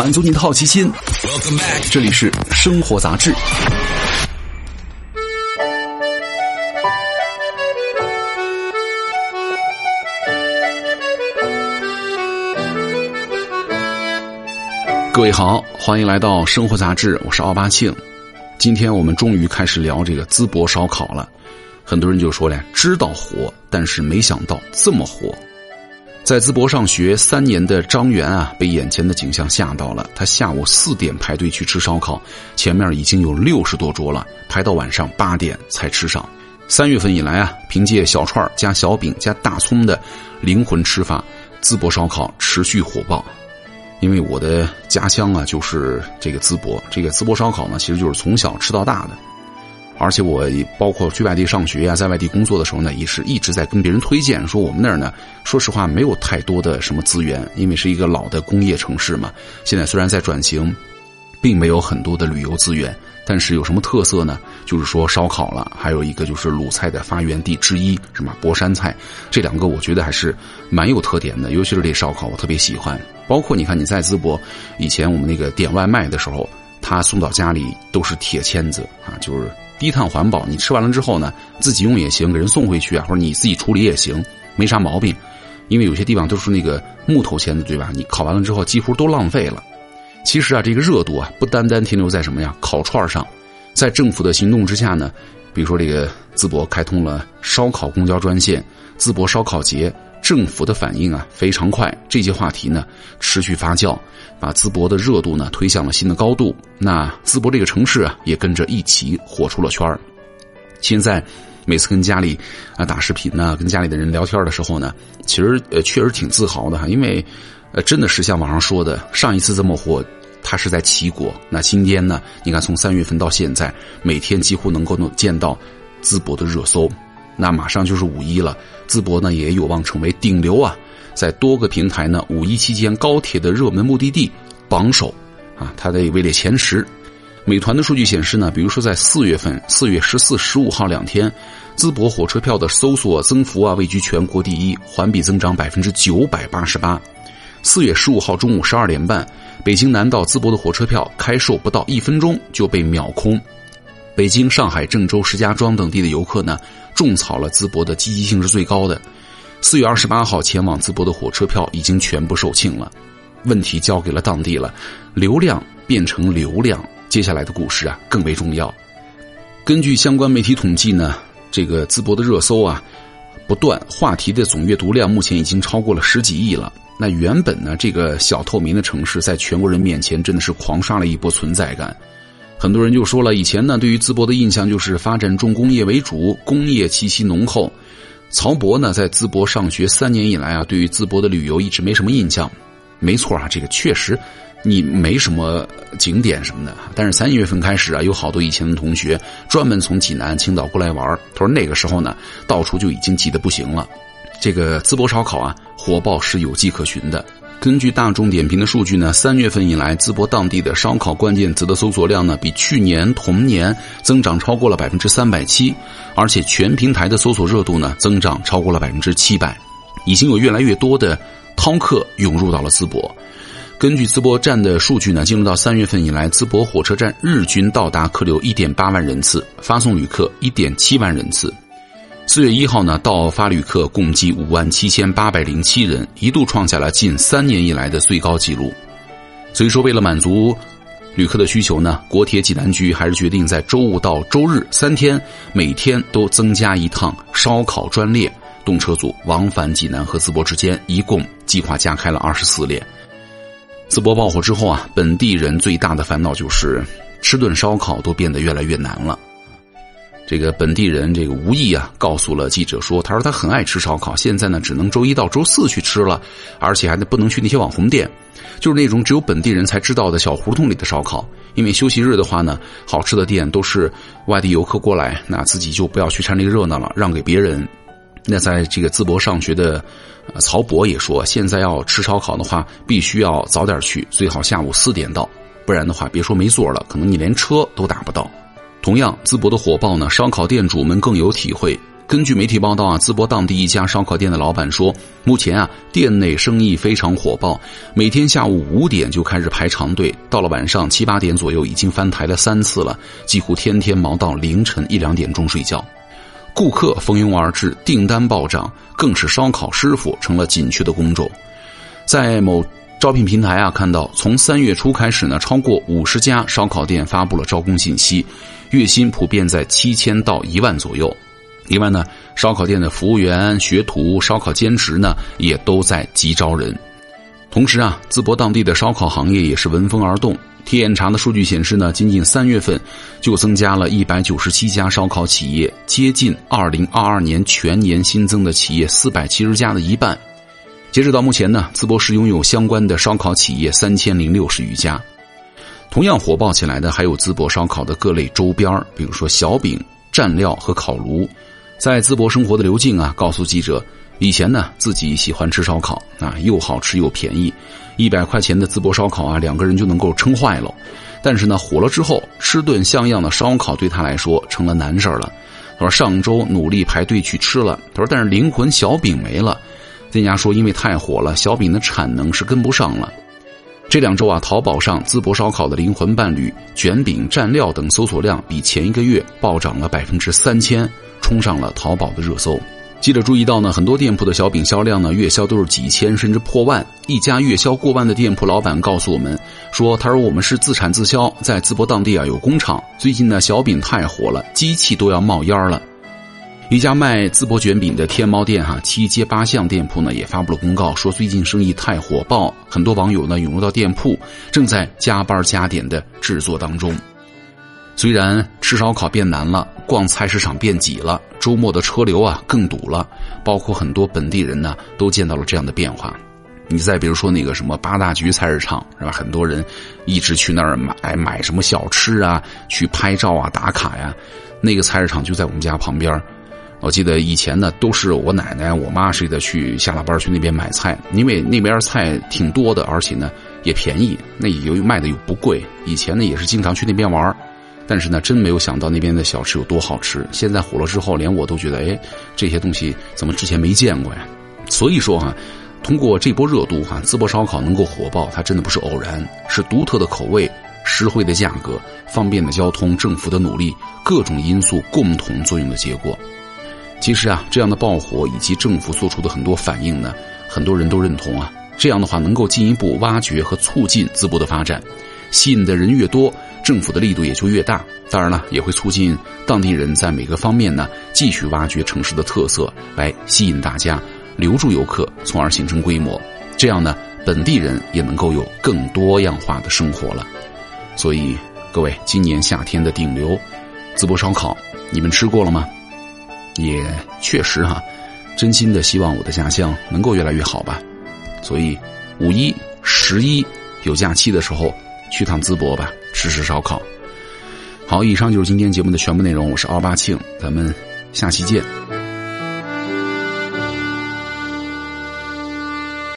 满足你的好奇心。这里是生活杂志。各位好，欢迎来到生活杂志，我是奥巴庆。今天我们终于开始聊这个淄博烧烤了。很多人就说了，知道火，但是没想到这么火。在淄博上学三年的张元啊，被眼前的景象吓到了。他下午四点排队去吃烧烤，前面已经有六十多桌了，排到晚上八点才吃上。三月份以来啊，凭借小串加小饼加大葱的灵魂吃法，淄博烧烤持续火爆。因为我的家乡啊，就是这个淄博，这个淄博烧烤呢，其实就是从小吃到大的。而且我包括去外地上学呀，在外地工作的时候呢，也是一直在跟别人推荐说我们那儿呢，说实话没有太多的什么资源，因为是一个老的工业城市嘛。现在虽然在转型，并没有很多的旅游资源，但是有什么特色呢？就是说烧烤了，还有一个就是鲁菜的发源地之一，什么博山菜，这两个我觉得还是蛮有特点的。尤其是这烧烤，我特别喜欢。包括你看你在淄博，以前我们那个点外卖的时候，他送到家里都是铁签子啊，就是。低碳环保，你吃完了之后呢，自己用也行，给人送回去啊，或者你自己处理也行，没啥毛病。因为有些地方都是那个木头签子，对吧？你烤完了之后几乎都浪费了。其实啊，这个热度啊，不单单停留在什么呀烤串上，在政府的行动之下呢，比如说这个淄博开通了烧烤公交专线，淄博烧烤节。政府的反应啊非常快，这些话题呢持续发酵，把淄博的热度呢推向了新的高度。那淄博这个城市啊也跟着一起火出了圈儿。现在每次跟家里啊打视频呢，跟家里的人聊天的时候呢，其实呃确实挺自豪的哈，因为呃真的是像网上说的，上一次这么火，它是在齐国。那今天呢，你看从三月份到现在，每天几乎能够能见到淄博的热搜。那马上就是五一了，淄博呢也有望成为顶流啊，在多个平台呢，五一期间高铁的热门目的地榜首，啊，它得位列前十。美团的数据显示呢，比如说在四月份，四月十四、十五号两天，淄博火车票的搜索增幅啊位居全国第一，环比增长百分之九百八十八。四月十五号中午十二点半，北京南到淄博的火车票开售不到一分钟就被秒空。北京、上海、郑州、石家庄等地的游客呢，种草了淄博的积极性是最高的。四月二十八号前往淄博的火车票已经全部售罄了，问题交给了当地了，流量变成流量，接下来的故事啊更为重要。根据相关媒体统计呢，这个淄博的热搜啊不断，话题的总阅读量目前已经超过了十几亿了。那原本呢，这个小透明的城市在全国人面前真的是狂刷了一波存在感。很多人就说了，以前呢，对于淄博的印象就是发展重工业为主，工业气息浓厚。曹博呢，在淄博上学三年以来啊，对于淄博的旅游一直没什么印象。没错啊，这个确实，你没什么景点什么的。但是三月份开始啊，有好多以前的同学专门从济南、青岛过来玩。他说那个时候呢，到处就已经挤得不行了。这个淄博烧烤啊，火爆是有迹可循的。根据大众点评的数据呢，三月份以来，淄博当地的烧烤关键词的搜索量呢，比去年同年增长超过了百分之三百七，而且全平台的搜索热度呢，增长超过了百分之七百，已经有越来越多的饕客涌入到了淄博。根据淄博站的数据呢，进入到三月份以来，淄博火车站日均到达客流一点八万人次，发送旅客一点七万人次。四月一号呢，到发旅客共计五万七千八百零七人，一度创下了近三年以来的最高纪录。所以说，为了满足旅客的需求呢，国铁济南局还是决定在周五到周日三天，每天都增加一趟烧烤专列，动车组往返济南和淄博之间，一共计划加开了二十四列。淄博爆火之后啊，本地人最大的烦恼就是吃顿烧烤都变得越来越难了。这个本地人这个吴毅啊，告诉了记者说：“他说他很爱吃烧烤，现在呢只能周一到周四去吃了，而且还不能去那些网红店，就是那种只有本地人才知道的小胡同里的烧烤。因为休息日的话呢，好吃的店都是外地游客过来，那自己就不要去掺这个热闹了，让给别人。那在这个淄博上学的曹博也说，现在要吃烧烤的话，必须要早点去，最好下午四点到，不然的话，别说没座了，可能你连车都打不到。”同样，淄博的火爆呢，烧烤店主们更有体会。根据媒体报道啊，淄博当地一家烧烤店的老板说，目前啊，店内生意非常火爆，每天下午五点就开始排长队，到了晚上七八点左右已经翻台了三次了，几乎天天忙到凌晨一两点钟睡觉，顾客蜂拥而至，订单暴涨，更是烧烤师傅成了紧缺的工种。在某招聘平台啊，看到从三月初开始呢，超过五十家烧烤店发布了招工信息，月薪普遍在七千到一万左右。另外呢，烧烤店的服务员、学徒、烧烤兼职呢，也都在急招人。同时啊，淄博当地的烧烤行业也是闻风而动。天眼查的数据显示呢，仅仅三月份就增加了一百九十七家烧烤企业，接近二零二二年全年新增的企业四百七十家的一半。截止到目前呢，淄博市拥有相关的烧烤企业三千零六十余家。同样火爆起来的还有淄博烧烤的各类周边比如说小饼、蘸料和烤炉。在淄博生活的刘静啊，告诉记者，以前呢自己喜欢吃烧烤啊，又好吃又便宜，一百块钱的淄博烧烤啊，两个人就能够撑坏了。但是呢，火了之后，吃顿像样的烧烤对他来说成了难事了。他说上周努力排队去吃了，他说但是灵魂小饼没了。店家说因为太火了，小饼的产能是跟不上了。这两周啊，淘宝上淄博烧烤的灵魂伴侣卷饼、蘸料等搜索量比前一个月暴涨了百分之三千。冲上了淘宝的热搜。记者注意到呢，很多店铺的小饼销量呢，月销都是几千甚至破万。一家月销过万的店铺老板告诉我们说：“他说我们是自产自销，在淄博当地啊有工厂。最近呢，小饼太火了，机器都要冒烟了。”一家卖淄博卷饼的天猫店哈七街八巷店铺呢，也发布了公告说，最近生意太火爆，很多网友呢涌入到店铺，正在加班加点的制作当中。虽然吃烧烤变难了，逛菜市场变挤了，周末的车流啊更堵了，包括很多本地人呢都见到了这样的变化。你再比如说那个什么八大局菜市场是吧？很多人一直去那儿买买什么小吃啊，去拍照啊、打卡呀。那个菜市场就在我们家旁边。我记得以前呢都是我奶奶、我妈似的去下了班去那边买菜，因为那边菜挺多的，而且呢也便宜，那由于卖的又不贵。以前呢也是经常去那边玩。但是呢，真没有想到那边的小吃有多好吃。现在火了之后，连我都觉得，哎，这些东西怎么之前没见过呀？所以说哈，通过这波热度哈，淄博烧烤能够火爆，它真的不是偶然，是独特的口味、实惠的价格、方便的交通、政府的努力，各种因素共同作用的结果。其实啊，这样的爆火以及政府做出的很多反应呢，很多人都认同啊。这样的话，能够进一步挖掘和促进淄博的发展。吸引的人越多，政府的力度也就越大。当然了，也会促进当地人在每个方面呢继续挖掘城市的特色，来吸引大家留住游客，从而形成规模。这样呢，本地人也能够有更多样化的生活了。所以，各位，今年夏天的顶流淄博烧烤，你们吃过了吗？也确实哈，真心的希望我的家乡能够越来越好吧。所以，五一、十一有假期的时候。去趟淄博吧，吃吃烧烤。好，以上就是今天节目的全部内容。我是奥巴庆，咱们下期见。